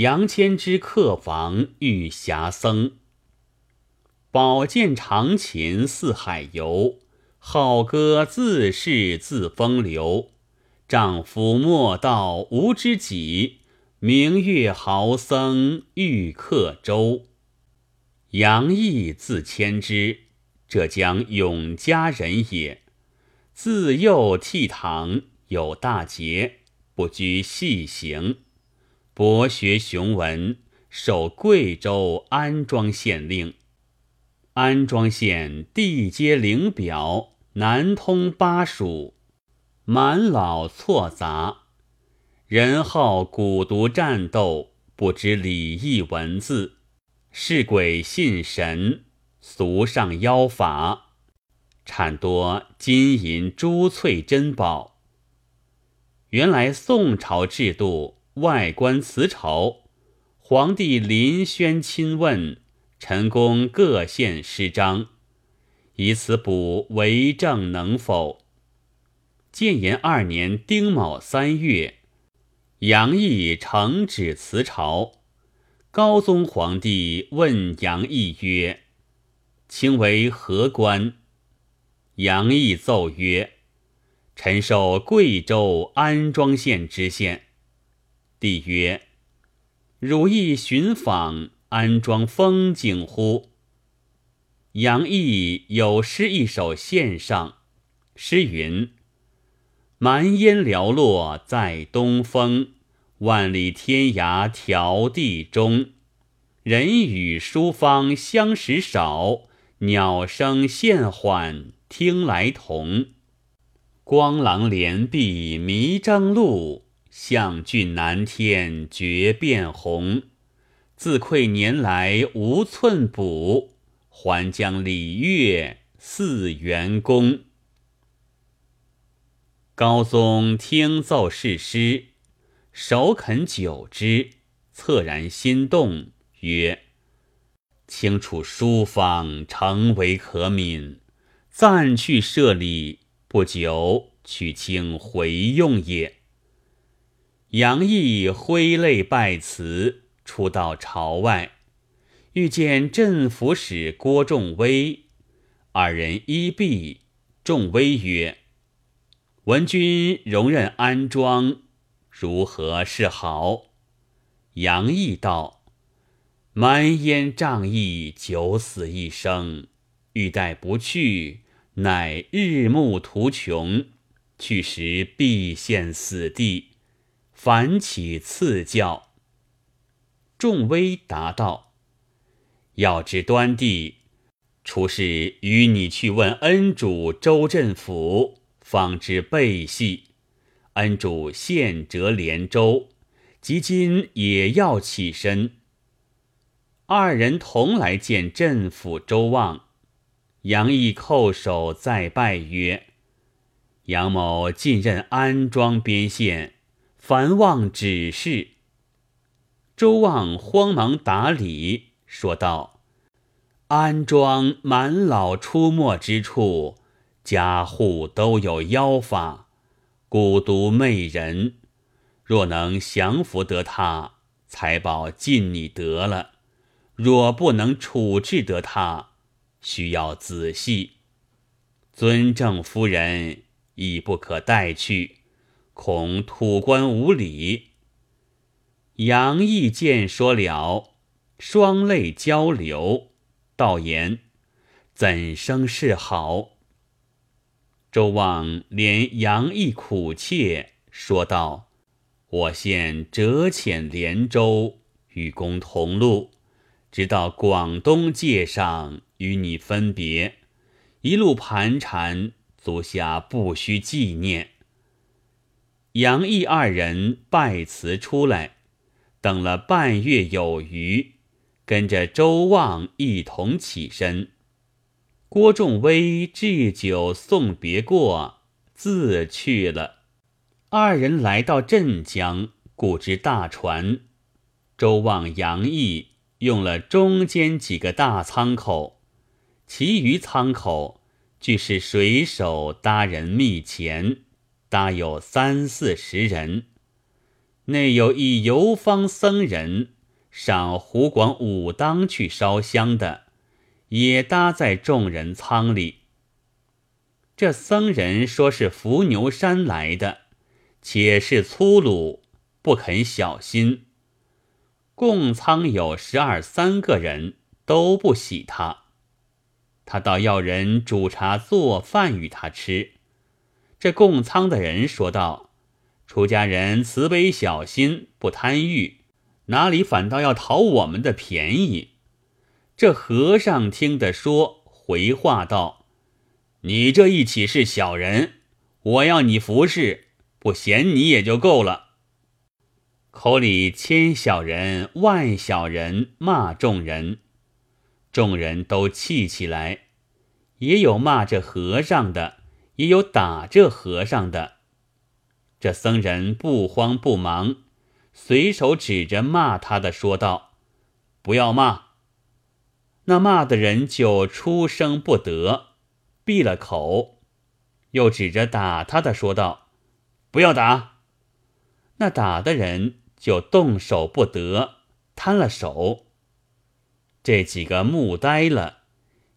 杨谦之客房遇侠僧。宝剑长琴四海游，好歌自是自风流。丈夫莫道无知己，明月豪僧遇客舟。杨毅字谦之，浙江永嘉人也。自幼倜傥，有大节，不拘细行，博学雄文，守贵州安庄县令。安庄县地接灵表，南通巴蜀，满老错杂，人好蛊毒战斗，不知礼义文字。是鬼信神，俗上妖法，产多金银珠翠珍宝。原来宋朝制度，外观辞朝，皇帝临轩亲问，臣工各献诗章，以此补为政能否。建炎二年丁卯三月，杨毅呈旨辞朝。高宗皇帝问杨毅曰：“卿为何官？”杨毅奏曰：“臣受贵州安庄县知县。”帝曰：“汝意寻访安装风景乎？”杨毅有诗一首献上，诗云：“蛮烟寥落在东风。”万里天涯迢地中，人语书方相识少，鸟声渐缓听来同。光廊连壁迷征路，象郡南天绝变红。自愧年来无寸补，还将礼乐似元功。高宗听奏是诗。手肯久之，恻然心动，曰：“清楚书方，诚为可悯。暂去设礼，不久取清回用也。”杨毅挥泪拜辞，出到朝外，遇见镇抚使郭仲威，二人依壁。仲威曰：“闻君荣任安庄。”如何是好？杨毅道：“蛮烟瘴疫，九死一生，欲待不去，乃日暮途穷，去时必陷死地，反起赐教。”众威答道：“要知端地，除是与你去问恩主周镇抚，方知背细。”恩主现折连州，即今也要起身。二人同来见镇抚周望，杨毅叩首再拜曰：“杨某进任安庄边县，烦望指示。”周望慌忙打礼，说道：“安庄满老出没之处，家户都有妖法。”蛊毒媚人，若能降服得他，财宝尽你得了；若不能处置得他，需要仔细。尊正夫人亦不可带去，恐土官无礼。杨毅见说了，双泪交流，道言：“怎生是好？”周望怜杨毅苦切，说道：“我现折遣连州，与公同路，直到广东界上与你分别。一路盘缠，足下不须纪念。”杨毅二人拜辞出来，等了半月有余，跟着周望一同起身。郭仲威置酒送别过，自去了。二人来到镇江，雇只大船。周望、杨毅用了中间几个大舱口，其余舱口俱是水手搭人密前，搭有三四十人。内有一游方僧人上湖广武当去烧香的，也搭在众人舱里。这僧人说是伏牛山来的，且是粗鲁，不肯小心。共仓有十二三个人，都不喜他。他倒要人煮茶做饭与他吃。这供仓的人说道。出家人慈悲小心，不贪欲，哪里反倒要讨我们的便宜？这和尚听得说，回话道：“你这一起是小人，我要你服侍，不嫌你也就够了。”口里千小人万小人骂众人，众人都气起来，也有骂这和尚的，也有打这和尚的。这僧人不慌不忙，随手指着骂他的说道：“不要骂。”那骂的人就出声不得，闭了口，又指着打他的说道：“不要打。”那打的人就动手不得，摊了手。这几个木呆了，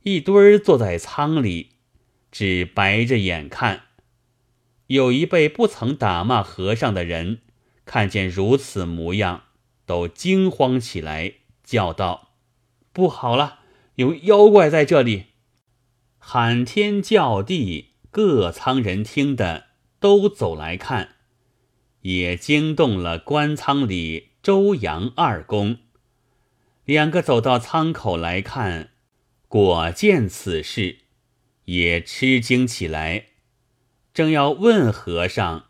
一堆儿坐在舱里，只白着眼看。有一辈不曾打骂和尚的人，看见如此模样，都惊慌起来，叫道：“不好了，有妖怪在这里！”喊天叫地，各仓人听得都走来看，也惊动了官仓里周阳二公。两个走到仓口来看，果见此事，也吃惊起来。正要问和尚，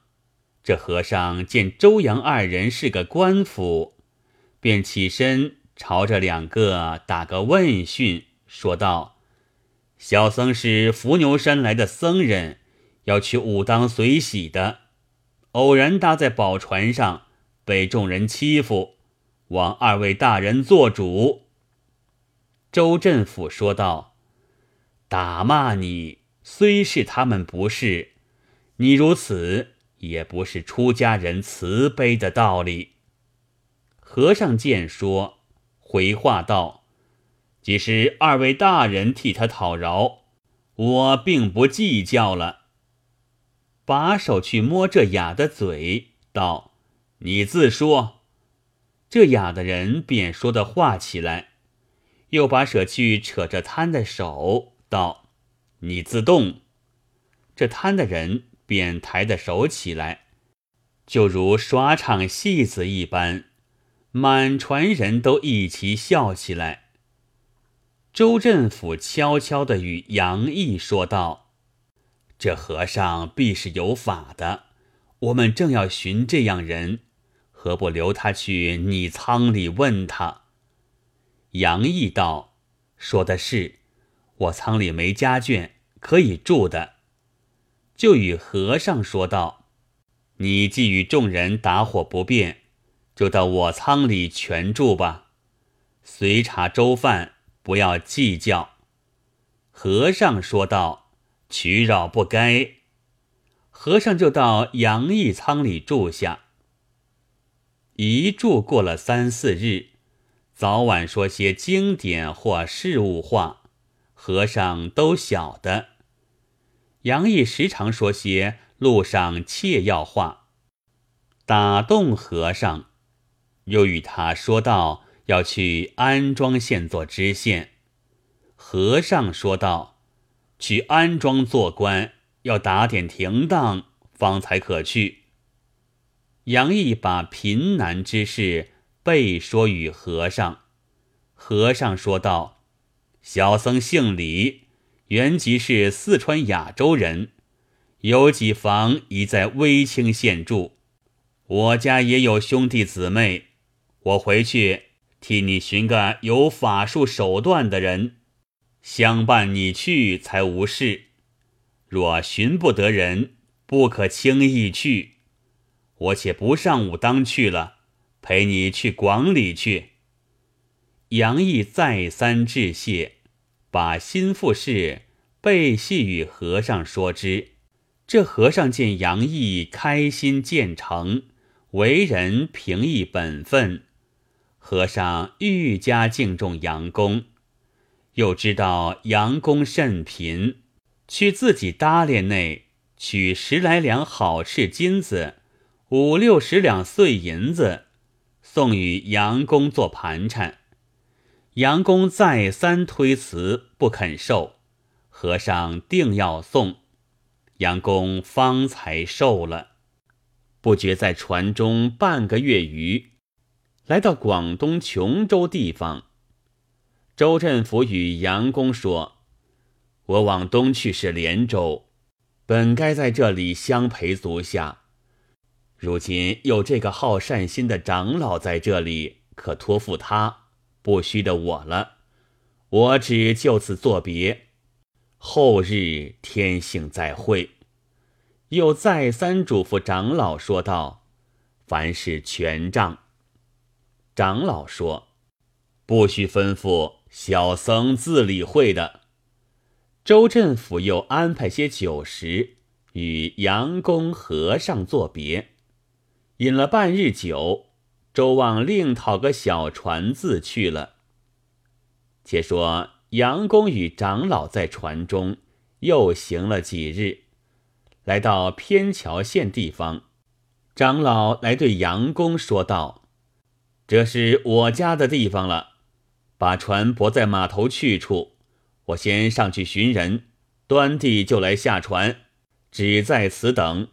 这和尚见周阳二人是个官府，便起身朝着两个打个问讯，说道：“小僧是伏牛山来的僧人，要去武当随喜的，偶然搭在宝船上，被众人欺负，望二位大人做主。”周镇府说道：“打骂你，虽是他们不是。”你如此也不是出家人慈悲的道理。和尚见说，回话道：“即使二位大人替他讨饶，我并不计较了。”把手去摸这哑的嘴，道：“你自说。”这哑的人便说的话起来，又把手去扯着摊的手，道：“你自动。”这摊的人。便抬的手起来，就如耍场戏子一般，满船人都一齐笑起来。周振府悄悄的与杨毅说道：“这和尚必是有法的，我们正要寻这样人，何不留他去你仓里问他？”杨毅道：“说的是，我仓里没家眷可以住的。”就与和尚说道：“你既与众人打火不便，就到我仓里全住吧，随茶粥饭不要计较。”和尚说道：“取扰不该。”和尚就到杨毅仓里住下。一住过了三四日，早晚说些经典或事物话，和尚都晓得。杨毅时常说些路上切要话，打动和尚，又与他说道要去安庄县做知县。和尚说道：“去安庄做官，要打点停当，方才可去。”杨毅把贫难之事备说与和尚。和尚说道：“小僧姓李。”原籍是四川雅州人，有几房已在威清县住。我家也有兄弟姊妹，我回去替你寻个有法术手段的人，相伴你去才无事。若寻不得人，不可轻易去。我且不上武当去了，陪你去广里去。杨毅再三致谢。把心腹事背细与和尚说之，这和尚见杨毅开心见诚，为人平易本分，和尚愈加敬重杨公。又知道杨公甚贫，去自己搭链内取十来两好赤金子，五六十两碎银子，送与杨公做盘缠。杨公再三推辞，不肯受。和尚定要送，杨公方才受了。不觉在船中半个月余，来到广东琼州地方。州镇府与杨公说：“我往东去是连州，本该在这里相陪足下。如今有这个好善心的长老在这里，可托付他，不须的我了。我只就此作别，后日天性再会。”又再三嘱咐长老说道：“凡事全账。”长老说：“不须吩咐。”小僧自理会的。周镇府又安排些酒食，与杨公和尚作别。饮了半日酒，周望另讨个小船自去了。且说杨公与长老在船中又行了几日，来到偏桥县地方，长老来对杨公说道：“这是我家的地方了。”把船泊在码头去处，我先上去寻人，端地就来下船，只在此等。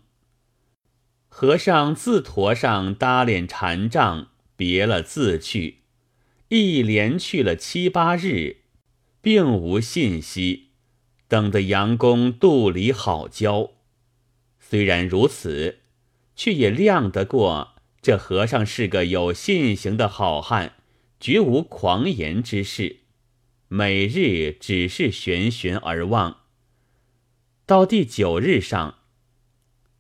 和尚自驮上搭脸禅杖，别了自去，一连去了七八日，并无信息，等得杨公肚里好焦。虽然如此，却也谅得过这和尚是个有信行的好汉。绝无狂言之事，每日只是悬悬而望。到第九日上，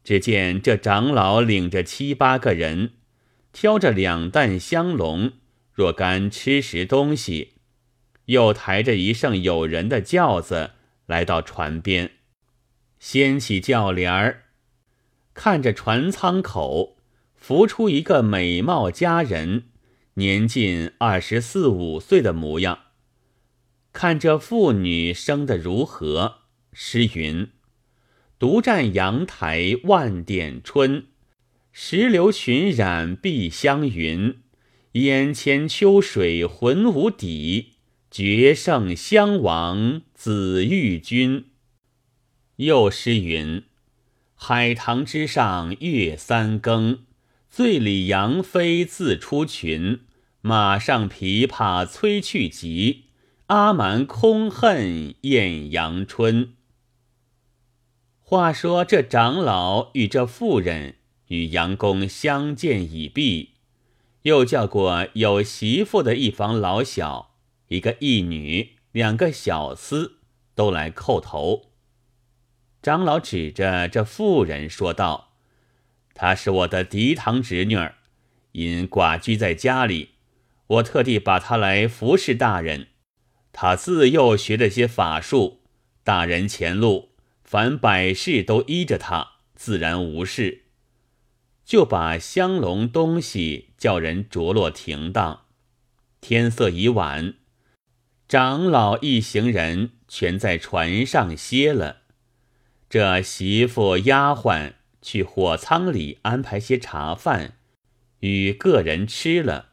只见这长老领着七八个人，挑着两担香笼，若干吃食东西，又抬着一乘有人的轿子来到船边，掀起轿帘儿，看着船舱口浮出一个美貌佳人。年近二十四五岁的模样，看这妇女生得如何？诗云：“独占阳台万点春，石榴裙染碧香云。眼前秋水浑无底，绝胜襄王紫玉君。”又诗云：“海棠之上月三更。”醉里杨妃自出群，马上琵琶催去急。阿蛮空恨艳阳春。话说这长老与这妇人与杨公相见已毕，又叫过有媳妇的一房老小，一个义女，两个小厮，都来叩头。长老指着这妇人说道。她是我的嫡堂侄女儿，因寡居在家里，我特地把她来服侍大人。她自幼学了些法术，大人前路凡百事都依着他，自然无事。就把香笼东西叫人着落停当。天色已晚，长老一行人全在船上歇了。这媳妇丫鬟。去火仓里安排些茶饭，与个人吃了。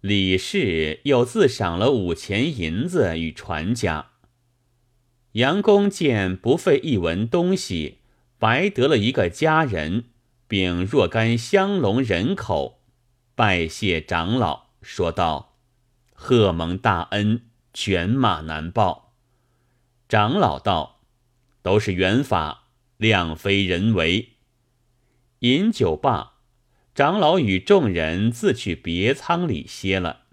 李氏又自赏了五钱银子与船家。杨公见不费一文东西，白得了一个家人，并若干香笼人口，拜谢长老，说道：“贺蒙大恩，犬马难报。”长老道：“都是缘法，量非人为。”饮酒罢，长老与众人自去别舱里歇了。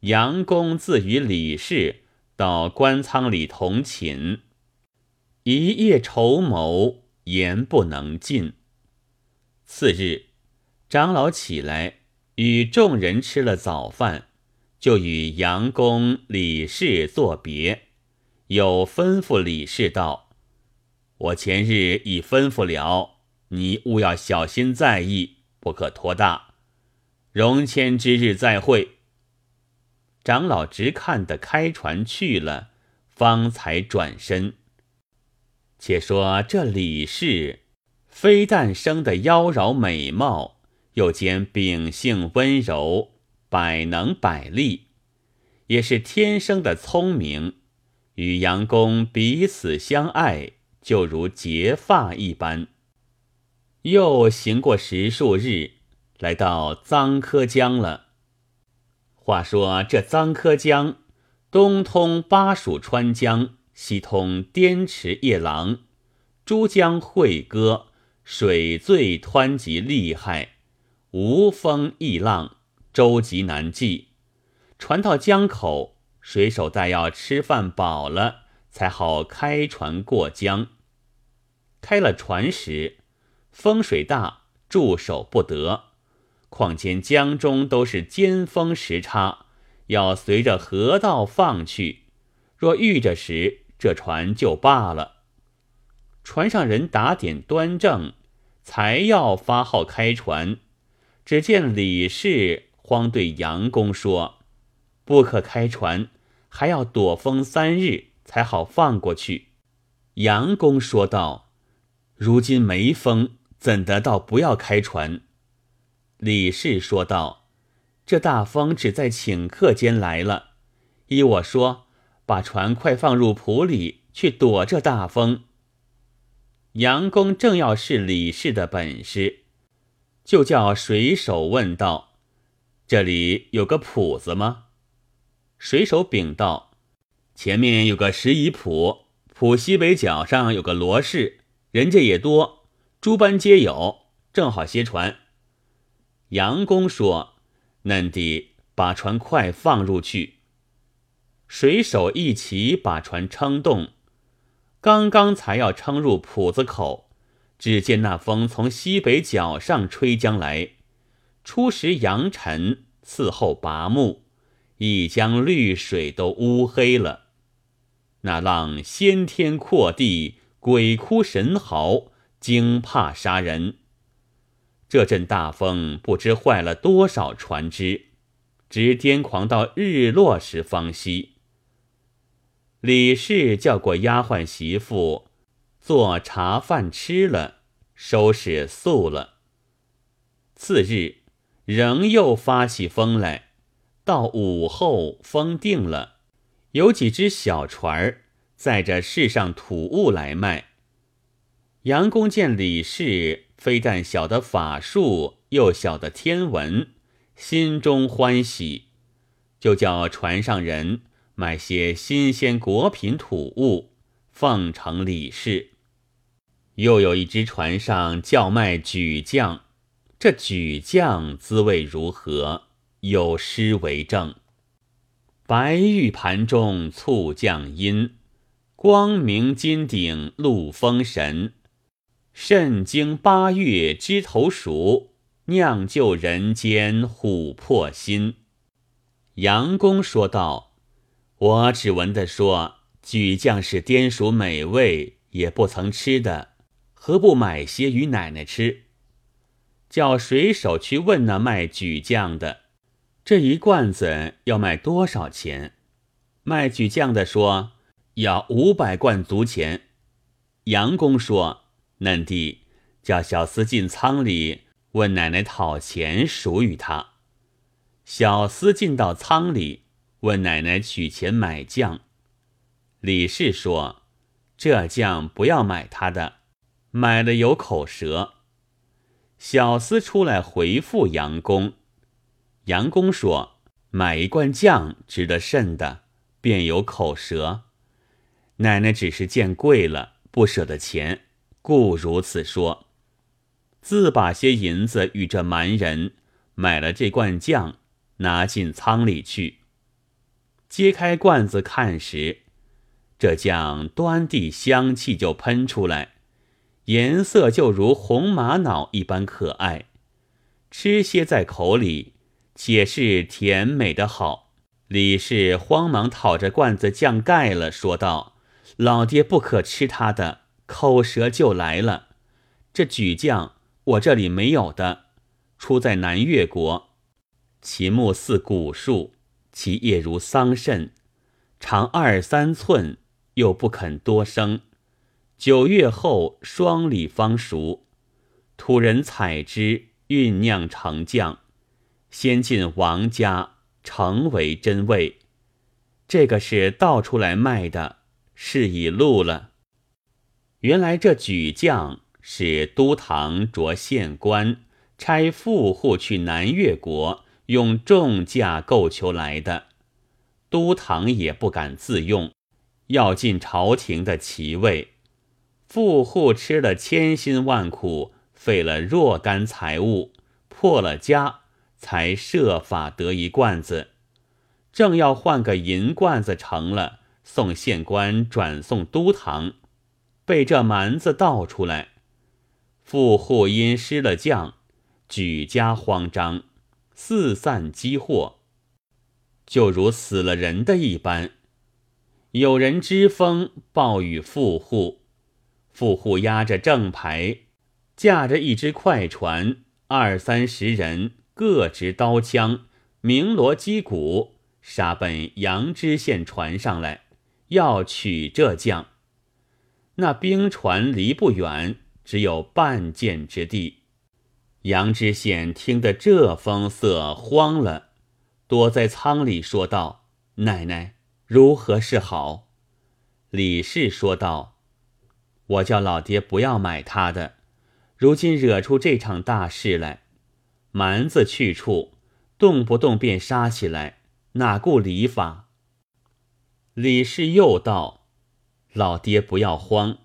杨公自与李氏到官仓里同寝，一夜筹谋，言不能尽。次日，长老起来与众人吃了早饭，就与杨公、李氏作别，又吩咐李氏道：“我前日已吩咐了。”你务要小心在意，不可托大。荣谦之日再会。长老直看得开船去了，方才转身。且说这李氏，非但生得妖娆美貌，又兼秉性温柔，百能百利，也是天生的聪明，与杨公彼此相爱，就如结发一般。又行过十数日，来到臧柯江了。话说这臧柯江，东通巴蜀川江，西通滇池夜郎，珠江汇歌，水最湍急厉害，无风亦浪，舟楫难济。船到江口，水手待要吃饭饱了，才好开船过江。开了船时。风水大，驻守不得。况且江中都是尖峰时差，要随着河道放去。若遇着时，这船就罢了。船上人打点端正，才要发号开船。只见李氏慌对杨公说：“不可开船，还要躲风三日，才好放过去。”杨公说道：“如今没风。”怎得到不要开船？李氏说道：“这大风只在顷刻间来了。依我说，把船快放入浦里去躲这大风。”杨公正要试李氏的本事，就叫水手问道：“这里有个浦子吗？”水手禀道：“前面有个十一浦，浦西北角上有个罗氏，人家也多。”诸般皆有，正好歇船。杨公说：“嫩弟，把船快放入去。”水手一齐把船撑动，刚刚才要撑入浦子口，只见那风从西北角上吹将来，初时扬尘，次后拔木，一江绿水都乌黑了。那浪掀天阔地，鬼哭神嚎。惊怕杀人！这阵大风不知坏了多少船只，直癫狂到日落时方息。李氏叫过丫鬟媳妇做茶饭吃了，收拾素了。次日仍又发起风来，到午后风定了，有几只小船儿载着世上土物来卖。杨公见李氏非但晓得法术，又晓得天文，心中欢喜，就叫船上人买些新鲜果品土物，奉承李氏。又有一只船上叫卖举酱，这举酱滋味如何？有诗为证：白玉盘中醋酱阴，光明金鼎露风神。肾经八月枝头熟，酿就人间琥珀心。杨公说道：“我只闻得说举酱是滇蜀美味，也不曾吃的，何不买些与奶奶吃？”叫水手去问那卖举酱的，这一罐子要卖多少钱？卖举酱的说要五百贯足钱。杨公说。嫩弟叫小厮进仓里问奶奶讨钱赎与他。小厮进到仓里问奶奶取钱买酱。李氏说：“这酱不要买他的，买了有口舌。”小厮出来回复杨公。杨公说：“买一罐酱值得甚的，便有口舌。奶奶只是见贵了，不舍得钱。”故如此说，自把些银子与这蛮人买了这罐酱，拿进仓里去。揭开罐子看时，这酱端地香气就喷出来，颜色就如红玛瑙一般可爱。吃些在口里，且是甜美的好。李氏慌忙讨着罐子酱盖了，说道：“老爹不可吃他的。”口舌就来了，这举酱我这里没有的，出在南越国，其木似古树，其叶如桑葚，长二三寸，又不肯多生。九月后，双李方熟，土人采之，酝酿成酱，先进王家，成为真味。这个是倒出来卖的，是已露了。原来这举将是都堂着县官差富户去南越国，用重价购求来的，都堂也不敢自用，要进朝廷的旗位。富户吃了千辛万苦，费了若干财物，破了家，才设法得一罐子。正要换个银罐子成了，送县官转送都堂，被这蛮子倒出来。富户因失了将，举家慌张，四散饥祸，就如死了人的一般。有人知风，暴雨富户。富户押着正牌，驾着一只快船，二三十人，各执刀枪，鸣锣击鼓，杀奔阳知县船上来，要取这将。那兵船离不远，只有半箭之地。杨知县听得这风色，慌了，躲在舱里说道：“奶奶，如何是好？”李氏说道。我叫老爹不要买他的，如今惹出这场大事来，蛮子去处，动不动便杀起来，哪顾礼法？李氏又道：“老爹不要慌，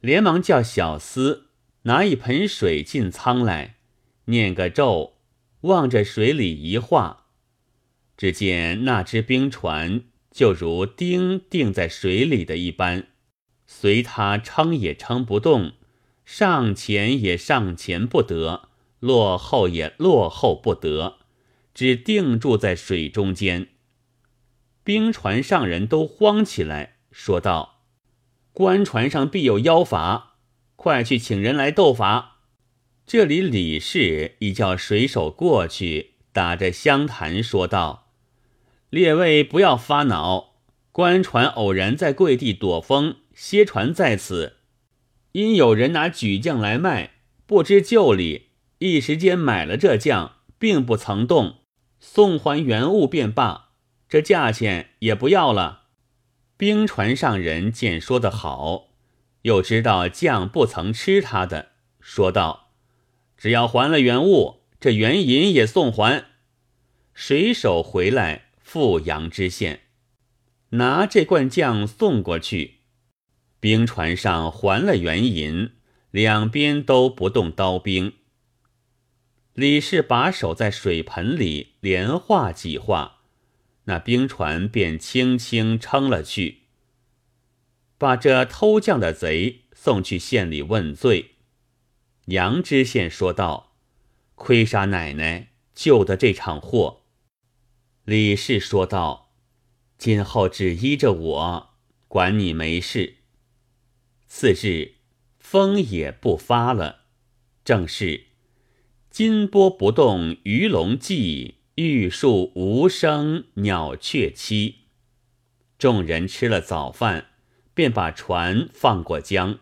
连忙叫小厮拿一盆水进仓来，念个咒，望着水里一画，只见那只冰船就如钉钉在水里的一般。”随他撑也撑不动，上前也上前不得，落后也落后不得，只定住在水中间。冰船上人都慌起来，说道：“官船上必有妖法，快去请人来斗法。”这里李氏已叫水手过去，打着香坛说道：“列位不要发恼，官船偶然在贵地躲风。”歇船在此，因有人拿举将来卖，不知旧里，一时间买了这将，并不曾动，送还原物便罢，这价钱也不要了。冰船上人见说得好，又知道将不曾吃他的，说道：“只要还了原物，这原银也送还。”水手回来赴阳知县，拿这罐酱送过去。冰船上还了原银，两边都不动刀兵。李氏把手在水盆里连画几画，那冰船便轻轻撑了去，把这偷酱的贼送去县里问罪。杨知县说道：“亏杀奶奶，救的这场祸。”李氏说道：“今后只依着我，管你没事。”次日，风也不发了。正是金波不动，鱼龙寂；玉树无声，鸟雀栖。众人吃了早饭，便把船放过江。